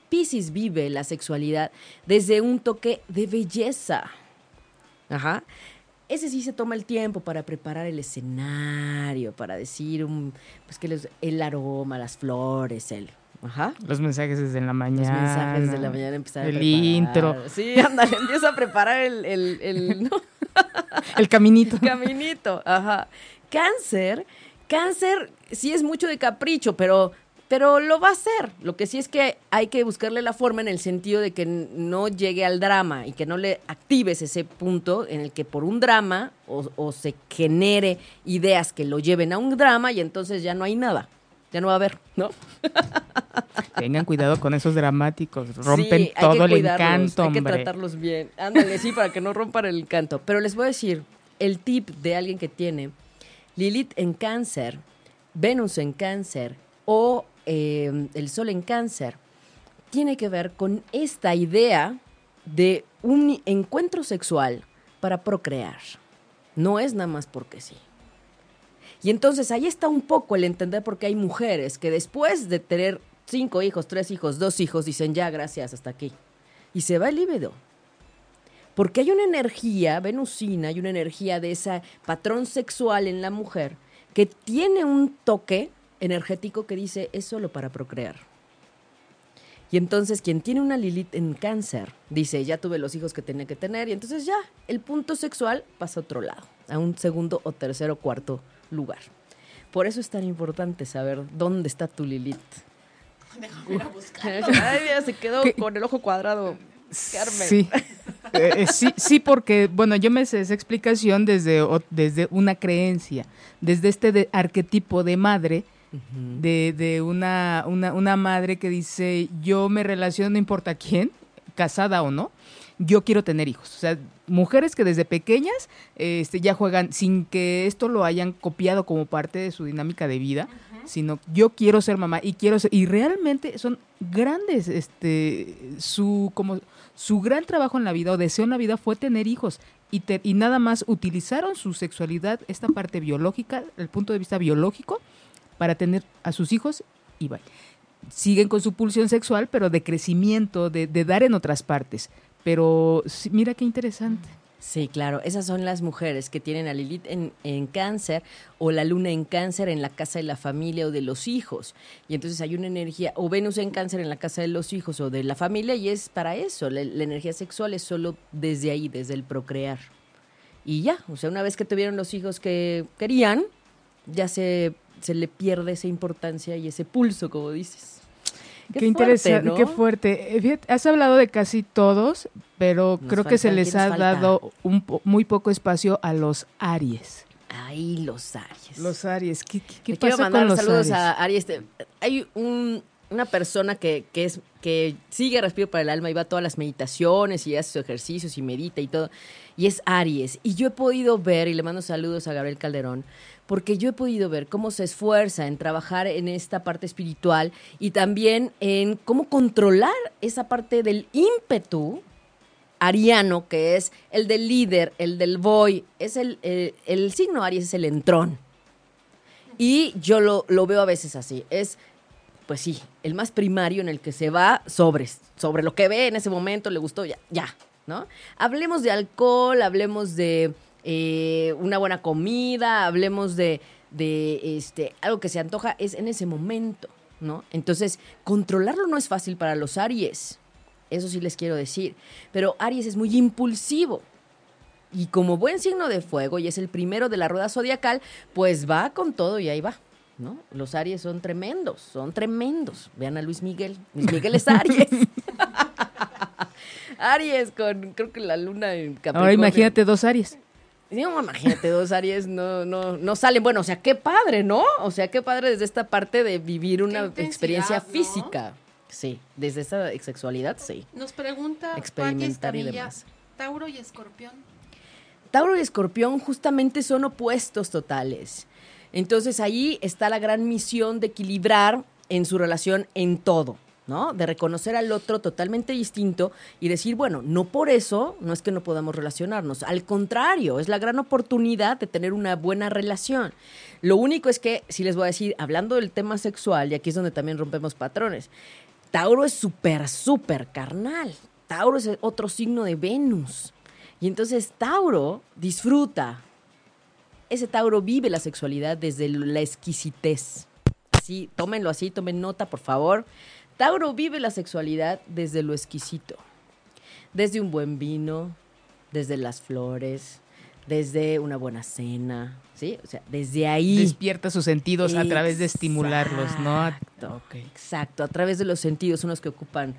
Piscis vive la sexualidad desde un toque de belleza. Ajá. Ese sí se toma el tiempo para preparar el escenario, para decir un, pues que los- el aroma, las flores, el, ajá. Los mensajes desde la Los mañana. mensajes de la mañana empezar El intro. Sí, ándale, empieza a preparar el, el, el- <laughs> ¿no? El caminito. caminito. Ajá. Cáncer, cáncer sí es mucho de capricho, pero, pero lo va a hacer. Lo que sí es que hay que buscarle la forma en el sentido de que no llegue al drama y que no le actives ese punto en el que por un drama o, o se genere ideas que lo lleven a un drama y entonces ya no hay nada. ya no va a haber, ¿no? <laughs> Tengan cuidado con esos dramáticos, rompen Sí, todo el encanto, Hay que tratarlos bien. Ándale, sí, para que no rompan el encanto. Pero les voy a decir, el tip de alguien que tiene Lilith en cáncer, Venus en cáncer o eh, el Sol en cáncer, tiene que ver con esta idea de un encuentro sexual para procrear. No es nada más porque sí. Y entonces ahí está un poco el entender por qué hay mujeres que después de tener cinco hijos, tres hijos, dos hijos, dicen ya, gracias, hasta aquí. Y se va el líbido. Porque hay una energía venusina, hay una energía de ese patrón sexual en la mujer que tiene un toque energético que dice es solo para procrear. Y entonces quien tiene una Lilith en cáncer dice, ya tuve los hijos que tenía que tener y entonces ya el punto sexual pasa a otro lado, a un segundo o tercero o cuarto lugar. Por eso es tan importante saber dónde está tu Lilith. Déjame ir a buscar. <laughs> Ay, mira, se quedó ¿Qué? con el ojo cuadrado. Carmen. Sí. Eh, eh, sí, sí, porque, bueno, yo me sé esa explicación desde, o- desde una creencia, desde este de- arquetipo de madre, de, de una, una, una madre que dice, yo me relaciono, no importa quién, casada o no, yo quiero tener hijos. O sea, mujeres que desde pequeñas este, ya juegan sin que esto lo hayan copiado como parte de su dinámica de vida, sino yo quiero ser mamá y quiero ser, y realmente son grandes, este, su, como, su gran trabajo en la vida o deseo en la vida fue tener hijos y, te- y nada más utilizaron su sexualidad, esta parte biológica, el punto de vista biológico, para tener a sus hijos y. Siguen con su pulsión sexual, pero de crecimiento, de, dar en otras partes. Pero mira qué interesante. Sí, claro. Esas son las mujeres que tienen a Lilith en, en cáncer o la luna en cáncer en la casa de la familia o de los hijos. Y entonces hay una energía, o Venus en cáncer en la casa de los hijos o de la familia, y es para eso. La, la energía sexual es solo desde ahí, desde el procrear. Y ya, o sea, una vez que tuvieron los hijos que querían, ya se, se le pierde esa importancia y ese pulso, como dices. Qué, interesante, ¿no? qué fuerte. Eh, fíjate, has hablado de casi todos, pero Nos creo que se les ¿quién ha falta? dado un po- muy poco espacio a los Aries. Ay, los Aries. Los Aries, ¿qué, qué- qué Le quiero pasa mandar con los saludos Aries? a Aries. Hay un- una persona que, que es que sigue Respiro para el Alma y va a todas las meditaciones y hace sus ejercicios y medita y todo. Y es Aries. Y yo he podido ver, y le mando saludos a Gabriel Calderón, porque yo he podido ver cómo se esfuerza en trabajar en esta parte espiritual y también en cómo controlar esa parte del ímpetu ariano, que es el del líder, el del boy, es el, el, signo Aries es el entrón. Y yo lo, lo veo a veces así. Es, pues sí, el más primario en el que se va sobre, sobre lo que ve en ese momento, le gustó, ya, ya, ¿no? Hablemos de alcohol, hablemos de eh, una buena comida, hablemos de, de este, algo que se antoja, es en ese momento, ¿no? Entonces, controlarlo no es fácil para los Aries. Eso sí les quiero decir. Pero Aries es muy impulsivo. Y como buen signo de fuego, y es el primero de la rueda zodiacal, pues va con todo y ahí va. ¿No? Los Aries son tremendos, son tremendos. Vean a Luis Miguel. Luis Miguel es Aries. <laughs> Aries con, creo que la luna en Capricornio. Ahora imagínate dos Aries. No, imagínate, dos Aries no, no, no salen. Bueno, o sea, qué padre, ¿no? O sea, qué padre desde esta parte de vivir una experiencia ¿no? física. Sí, desde esa sexualidad, sí. Nos pregunta Experimentar y demás. Tauro y Escorpión. Tauro y Escorpión justamente son opuestos totales. Entonces ahí está la gran misión de equilibrar en su relación en todo, ¿no? De reconocer al otro totalmente distinto y decir, bueno, no por eso no es que no podamos relacionarnos, al contrario, es la gran oportunidad de tener una buena relación. Lo único es que, si les voy a decir, hablando del tema sexual, y aquí es donde también rompemos patrones, Tauro es súper, súper carnal. Tauro es otro signo de Venus. Y entonces Tauro disfruta. Ese Tauro vive la sexualidad desde la exquisitez. Así, tómenlo así, tomen nota, por favor. Tauro vive la sexualidad desde lo exquisito. Desde un buen vino, desde las flores, desde una buena cena, ¿sí? O sea, desde ahí. Despierta sus sentidos a través de estimularlos, ¿no? Exacto, Ok. Exacto, a través de los sentidos son los que ocupan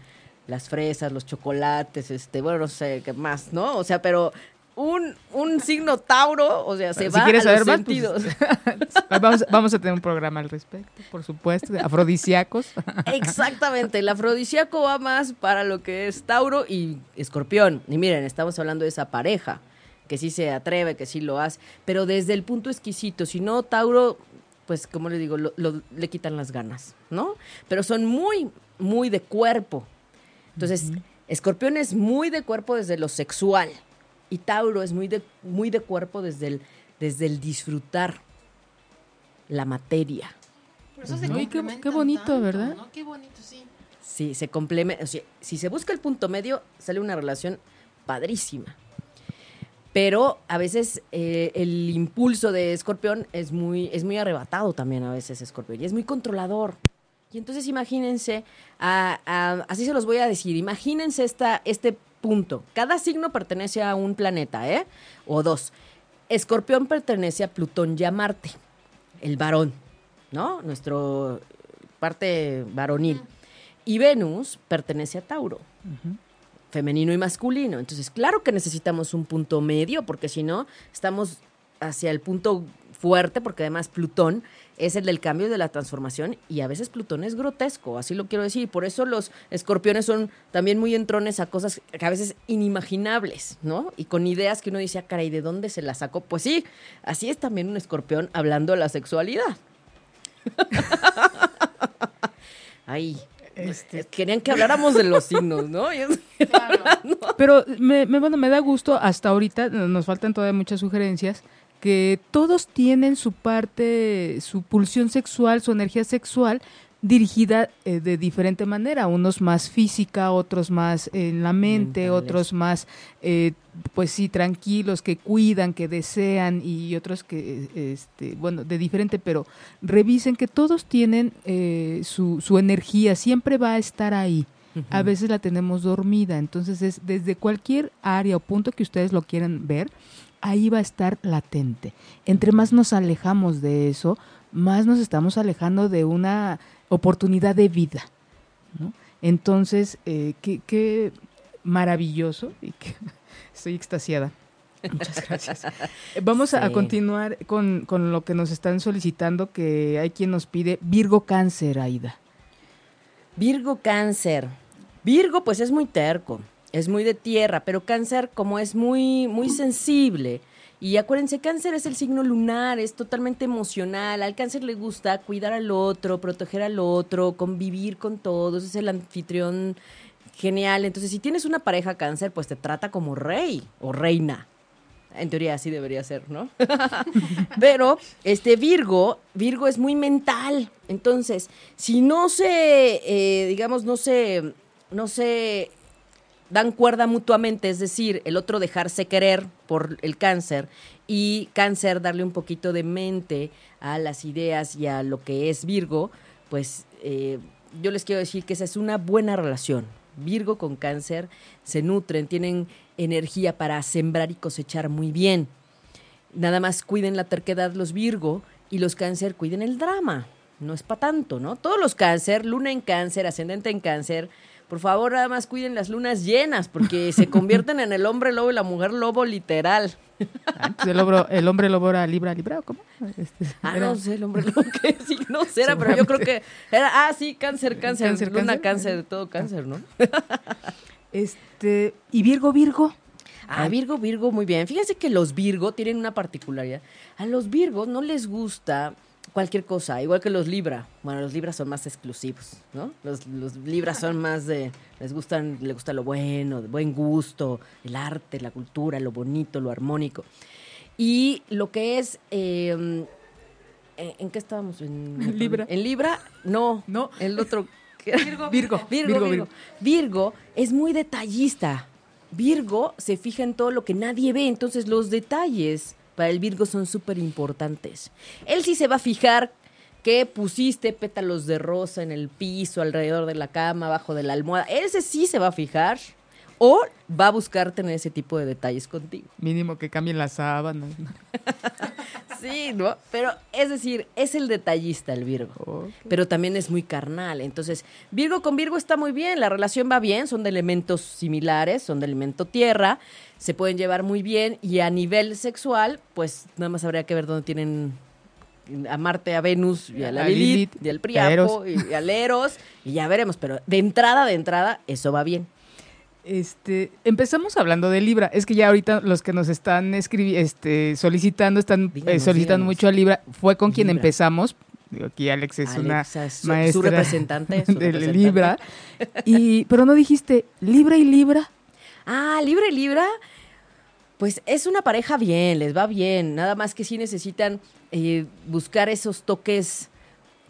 las fresas, los chocolates, este, bueno, no sé qué más, ¿no? O sea, pero un, un signo Tauro, o sea, se va quieres a los saber pues, sentidos. <laughs> vamos, vamos a tener un programa al respecto, por supuesto, de afrodisíacos. <laughs> Exactamente, el afrodisíaco va más para lo que es Tauro y Escorpión. Y miren, estamos hablando de esa pareja, que sí se atreve, que sí lo hace, pero desde el punto exquisito, si no, Tauro, pues como le digo, lo- lo- le quitan las ganas, ¿no? Pero son muy, muy de cuerpo. Entonces, Escorpión es muy de cuerpo desde lo sexual y Tauro es muy de, muy de cuerpo desde el, desde el disfrutar la materia. Por eso se Uy, qué- bonito, tanto, ¿verdad? ¿no? Qué bonito, sí. Sí, se complementa. O sea, si se busca el punto medio, sale una relación padrísima. Pero a veces eh, el impulso de Escorpión es muy, es muy arrebatado también a veces Escorpión. Y es muy controlador. Y entonces imagínense, a- a- así se los voy a decir, imagínense esta, este punto. Cada signo pertenece a un planeta, ¿eh? O dos. Escorpión pertenece a Plutón y a Marte, el varón, ¿no? Nuestro parte varonil. Y Venus pertenece a Tauro, femenino y masculino. Entonces, claro que necesitamos un punto medio, porque si no, estamos hacia el punto fuerte, porque además Plutón es el del cambio y de la transformación, y a veces Plutón es grotesco, así lo quiero decir. Por eso los escorpiones son también muy entrones a cosas que a veces inimaginables, ¿no? Y con ideas que uno dice, ah, caray, ¿de dónde se las sacó? Pues sí, así es también un escorpión hablando de la sexualidad. <laughs> Ay, Este, querían que habláramos de los signos, ¿no? <laughs> Y es- Claro. Pero me, me- bueno, me da gusto hasta ahorita, nos faltan todavía muchas sugerencias, que todos tienen su parte, su pulsión sexual, su energía sexual dirigida eh, de diferente manera, unos más física, otros más en la mente, Mentales. otros más, eh, pues sí, tranquilos, que cuidan, que desean y otros que, este, bueno, de diferente, pero revisen que todos tienen eh, su, su energía, siempre va a estar ahí a veces la tenemos dormida. Entonces es desde cualquier área o punto que ustedes lo quieran ver, ahí va a estar latente. Entre más nos alejamos de eso, más nos estamos alejando de una oportunidad de vida. ¿no? Entonces, eh, qué, qué maravilloso y que <laughs> estoy extasiada. Muchas gracias. <laughs> Vamos a- continuar con, con lo que nos están solicitando, que hay quien nos pide Virgo Cáncer, Aida. Virgo cáncer. Virgo pues es muy terco, es muy de tierra, pero cáncer como es muy, muy sensible. Y acuérdense, cáncer es el signo lunar, es totalmente emocional. Al cáncer le gusta cuidar al otro, proteger al otro, convivir con todos, es el anfitrión genial. Entonces, si tienes una pareja cáncer, pues te trata como rey o reina. En teoría así debería ser, ¿no? <laughs> Pero este Virgo, Virgo es muy mental. Entonces, si no se, eh, digamos, no se, no se dan cuerda mutuamente, es decir, el otro dejarse querer por el cáncer y cáncer darle un poquito de mente a las ideas y a lo que es Virgo, pues eh, yo les quiero decir que esa es una buena relación. Virgo con cáncer se nutren, tienen energía para sembrar y cosechar muy bien. Nada más cuiden la terquedad los Virgo y los cáncer cuiden el drama. No es para tanto, ¿no? Todos los cáncer, luna en cáncer, ascendente en cáncer, por favor nada más cuiden las lunas llenas porque se <laughs> convierten en el hombre lobo y la mujer lobo literal. Antes el, obro- el hombre lobo era Libra, Libra, ¿o ¿cómo? Este, Ah, era- no sé el hombre lobo qué signo será, pero yo creo que era, ah, sí, cáncer, cáncer, Cáncer, luna cáncer. cáncer, todo cáncer, ¿no? <laughs> Este, y Virgo, Virgo. Ah, Virgo, Virgo, muy bien. Fíjense que los Virgo tienen una particularidad. A los Virgos no les gusta cualquier cosa, igual que los Libra. Bueno, los Libras son más exclusivos, ¿no? Los, los Libras son más de, les gustan, les gusta lo bueno, de buen gusto, el arte, la cultura, lo bonito, lo armónico. Y lo que es, eh, ¿en, en qué estábamos? En <laughs> Libra. En Libra, no, No. el otro. <laughs> Virgo, Virgo, Virgo, Virgo. Virgo es muy detallista. Virgo se fija en todo lo que nadie ve, entonces los detalles para el Virgo son súper importantes. Él sí se va a fijar que pusiste pétalos de rosa en el piso, alrededor de la cama, abajo de la almohada. Ese sí se va a fijar o va a buscar tener ese tipo de detalles contigo. Mínimo que cambien las sábanas. <laughs> Sí, ¿no? Pero es decir, es el detallista el Virgo. Pero también es muy carnal. Entonces, Virgo con Virgo está muy bien, la relación va bien, son de elementos similares, son de elemento tierra, se pueden llevar muy bien y a nivel sexual, pues nada más habría que ver dónde tienen a Marte, a Venus y a la A Lilith, Lilith, y al a Priapo Eros. y al Eros y ya veremos, pero de entrada, de entrada, eso va bien. Este, empezamos hablando de Libra. Es que ya ahorita los que nos están escribi- este, solicitando, están Díganos, eh, solicitando díganos. mucho a Libra. Fue con quien empezamos. Digo, Aquí Alex es una Alexa su- representante, su <laughs> de representante. Libra. Y, pero no dijiste Libra y Libra. Ah, Libra y Libra, pues es una pareja bien, les va bien. Nada más que sí necesitan eh, buscar esos toques,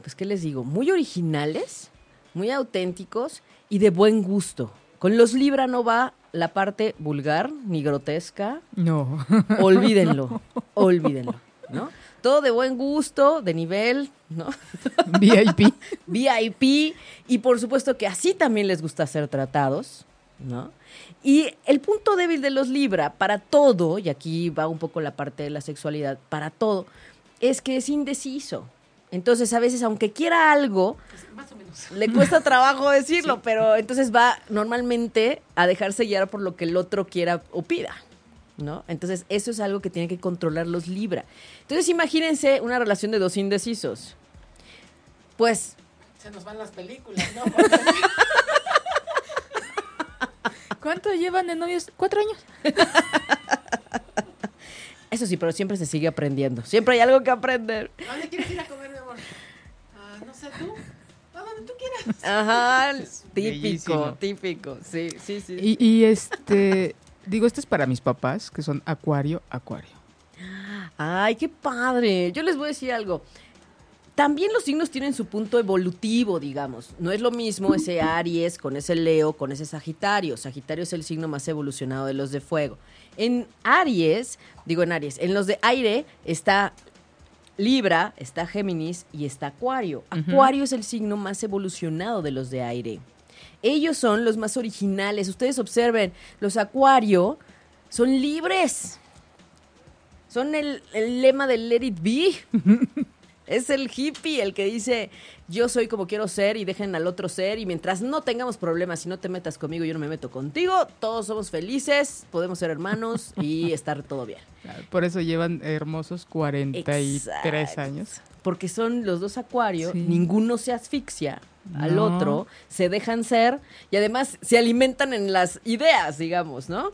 pues, ¿qué les digo? Muy originales, muy auténticos y de buen gusto. Con los Libra no va la parte vulgar ni grotesca. No. <laughs> Olvídenlo, olvídenlo, ¿no? Todo de buen gusto, de nivel, ¿no? <laughs> VIP. <laughs> VIP y por supuesto que así también les gusta ser tratados, ¿no? Y el punto débil de los Libra para todo, y aquí va un poco la parte de la sexualidad, para todo, es que es indeciso. Entonces, a veces, aunque quiera algo, Más o menos. le cuesta trabajo <laughs> decirlo, pero entonces va normalmente a dejarse guiar por lo que el otro quiera o pida. ¿No? Entonces, eso es algo que tienen que controlar los Libra. Entonces, imagínense una relación de dos indecisos. Pues Se nos van las películas, ¿no? <laughs> ¿Cuánto llevan de novios? ¿Cuatro años? <laughs> Eso sí, pero siempre se sigue aprendiendo. Siempre hay algo que aprender. ¿A dónde quieres ir a comer, mi amor? Ah, no sé, tú. A donde tú quieras. Ajá, típico, Bellísimo. típico. Sí, sí, sí. Y, y este, digo, esto es para mis papás, que son Acuario, Acuario. Ay, qué padre. Yo les voy a decir algo. También los signos tienen su punto evolutivo, digamos. No es lo mismo ese Aries con ese Leo, con ese Sagitario. Sagitario es el signo más evolucionado de los de fuego. En Aries, digo en Aries, en los de aire está Libra, está Géminis y está Acuario. Acuario es el signo más evolucionado de los de aire. Ellos son los más originales. Ustedes observen, los Acuario son libres. Son el, el lema del Let It Be. <laughs> es el hippie el que dice, yo soy como quiero ser y dejen al otro ser y mientras no tengamos problemas y no te metas conmigo, yo no me meto contigo, todos somos felices, podemos ser hermanos <laughs> y estar todo bien. Por eso llevan hermosos 43 Exacto. años. Porque son los dos acuarios, Sí. ninguno se asfixia al No. otro, se dejan ser y además se alimentan en las ideas, digamos, ¿no?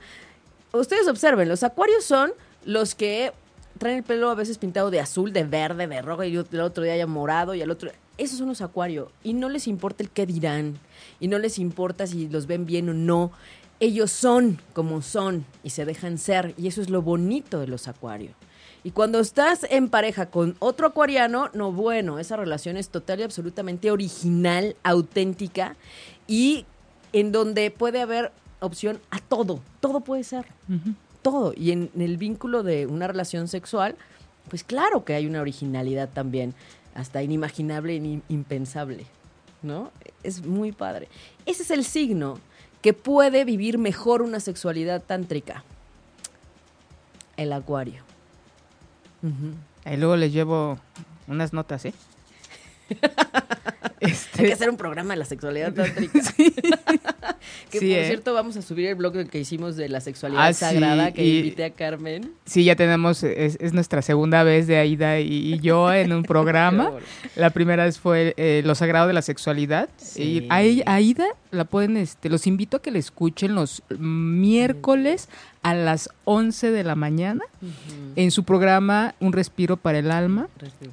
Ustedes observen, los acuarios son los que traen el pelo a veces pintado de azul, de verde, de rojo y el otro día ya morado y el otro... Esos son los acuarios y no les importa el qué dirán y no les importa si los ven bien o no. Ellos son como son y se dejan ser y eso es lo bonito de los acuarios. Y cuando estás en pareja con otro acuariano, no bueno, esa relación es total y absolutamente original, auténtica y en donde puede haber opción a todo, todo puede ser, todo. Y en, el vínculo de una relación sexual, pues claro que hay una originalidad también, hasta inimaginable e impensable, ¿no? Es muy padre. Ese es el signo que puede vivir mejor una sexualidad tántrica. El acuario. Ujú. Ahí luego les llevo unas notas, ¿eh? Este, <laughs> Hay que hacer un programa de la sexualidad <laughs> tántrica. <laughs> que Sí, por ¿eh? cierto, vamos a subir el blog que hicimos de la sexualidad Ah, sí, sagrada que y- invité a Carmen. Sí, ya tenemos, es, es nuestra segunda vez de Aida y, y yo en un <laughs> programa. La primera vez fue eh, Lo Sagrado de la Sexualidad. Sí. Y a Aida la pueden, este, los invito a que la escuchen los miércoles a las 11 de la mañana en su programa Un Respiro para el Alma.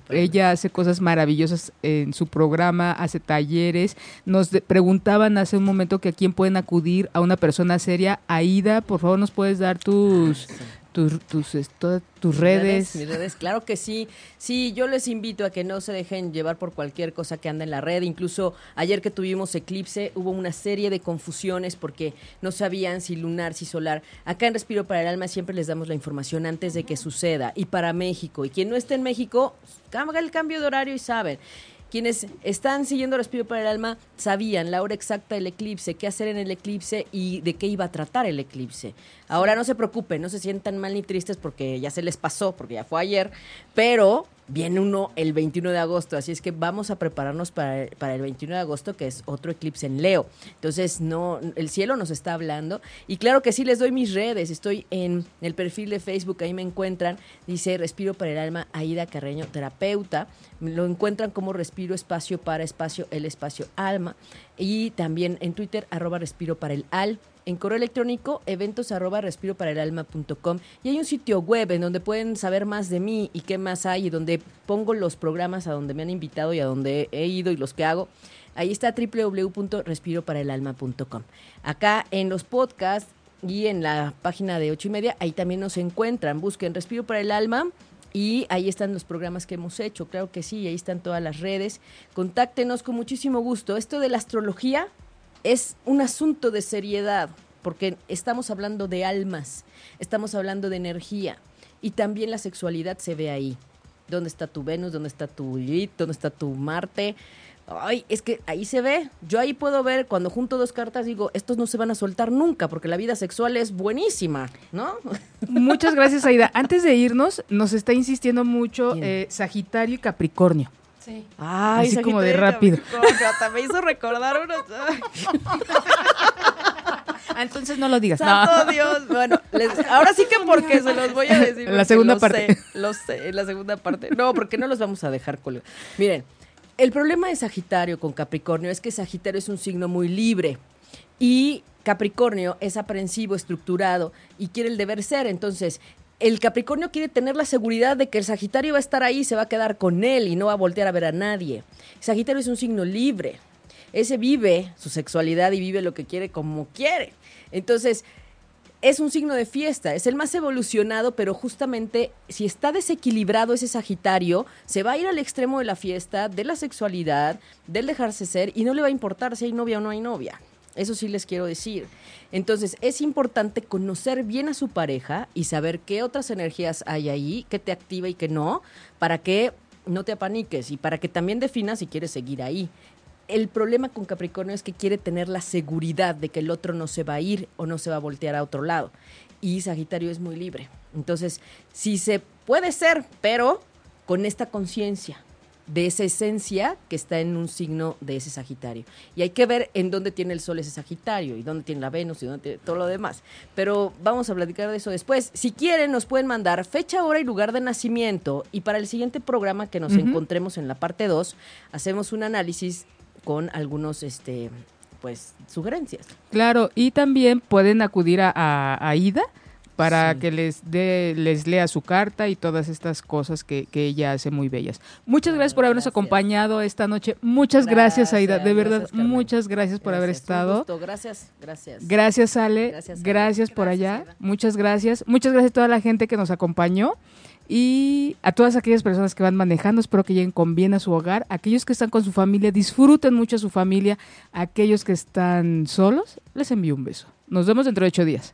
Ella hace cosas maravillosas en su programa, hace talleres. Nos preguntaban hace un momento que a quién pueden acudir a una persona seria. Aida, por favor, nos puedes dar tus, tus, tus, todas tus redes. Mis redes, claro que sí. Sí, yo les invito a que no se dejen llevar por cualquier cosa que anda en la red. Incluso ayer que tuvimos eclipse hubo una serie de confusiones porque no sabían si lunar, si solar. Acá en Respiro para el Alma siempre les damos la información antes de que suceda. Y para México. Y quien no esté en México, haga el cambio de horario y saben. Quienes están siguiendo Respiro para el Alma sabían la hora exacta del eclipse, qué hacer en el eclipse y de qué iba a tratar el eclipse. Ahora no se preocupen, no se sientan mal ni tristes porque ya se les pasó, porque ya fue ayer, pero viene uno el 21 de agosto, así es que vamos a prepararnos para, para, el 21 de agosto, que es otro eclipse en Leo. Entonces, no, el cielo nos está hablando. Y claro que sí, les doy mis redes. Estoy en el perfil de Facebook, ahí me encuentran. Dice Respiro para el Alma, Aida Carreño, terapeuta. Lo encuentran como Respiro Espacio para Espacio, el Espacio Alma. Y también en Twitter, arroba Respiro para el Al en correo electrónico eventos arroba respiro para el alma.com y hay un sitio web en donde pueden saber más de mí y qué más hay y donde pongo los programas a donde me han invitado y a donde he ido y los que hago. Ahí está www.respiroparaelalma.com. Acá en los podcasts y en la página de ocho y media, ahí también nos encuentran. Busquen Respiro para el Alma. Y ahí están los programas que hemos hecho, claro que sí, ahí están todas las redes. Contáctenos con muchísimo gusto. Esto de la astrología, es un asunto de seriedad, porque estamos hablando de almas, estamos hablando de energía y también la sexualidad se ve ahí. ¿Dónde está tu Venus? ¿Dónde está tu Lilith? ¿Dónde está tu Marte? Ay, es que ahí se ve. Yo ahí puedo ver cuando junto dos cartas digo, estos no se van a soltar nunca porque la vida sexual es buenísima, ¿no? Muchas gracias, Aida. Antes de irnos, nos está insistiendo mucho eh, Sagitario y Capricornio. Sí. Ay, Así como de rápido. Hasta me hizo recordar unos. <laughs> Ah, entonces no lo digas. Santo Dios. Bueno, les- ahora sí que porque se los voy a decir. La segunda lo parte. sé, lo sé, en la segunda parte. No, porque no los vamos a dejar colgar. Miren, el problema de Sagitario con Capricornio es que Sagitario es un signo muy libre y Capricornio es aprensivo, estructurado y quiere el deber ser. Entonces, el Capricornio quiere tener la seguridad de que el Sagitario va a estar ahí, se va a quedar con él y no va a voltear a ver a nadie. Sagitario es un signo libre. Ese vive su sexualidad y vive lo que quiere como quiere. Entonces, es un signo de fiesta, es el más evolucionado, pero justamente si está desequilibrado ese Sagitario, se va a ir al extremo de la fiesta, de la sexualidad, del dejarse ser y no le va a importar si hay novia o no hay novia. Eso sí les quiero decir. Entonces, es importante conocer bien a su pareja y saber qué otras energías hay ahí, qué te activa y qué no, para que no te apaniques y para que también definas si quieres seguir ahí. El problema con Capricornio es que quiere tener la seguridad de que el otro no se va a ir o no se va a voltear a otro lado. Y Sagitario es muy libre. Entonces, sí se puede ser, pero con esta conciencia de esa esencia que está en un signo de ese Sagitario. Y hay que ver en dónde tiene el Sol ese Sagitario y dónde tiene la Venus y dónde tiene todo lo demás. Pero vamos a platicar de eso después. Si quieren, nos pueden mandar fecha, hora y lugar de nacimiento. Y para el siguiente programa que nos encontremos en la parte 2, hacemos un análisis con algunos, este, pues, sugerencias. Claro, y también pueden acudir a, a, a Aida para Sí. que les dé, les lea su carta y todas estas cosas que, que ella hace muy bellas. Muchas gracias por habernos Gracias. acompañado esta noche. Muchas gracias, Aida. De Gracias, verdad, gracias, muchas gracias por haber Gracias, un estado. gusto. Gracias, gracias. Gracias, Ale. Gracias, Gracias, por Gracias, allá. Aida. Muchas gracias. Muchas gracias a toda la gente que nos acompañó. Y a todas aquellas personas que van manejando, espero que lleguen con bien a su hogar. Aquellos que están con su familia, disfruten mucho a su familia. Aquellos que están solos, les envío un beso. Nos vemos dentro de ocho días.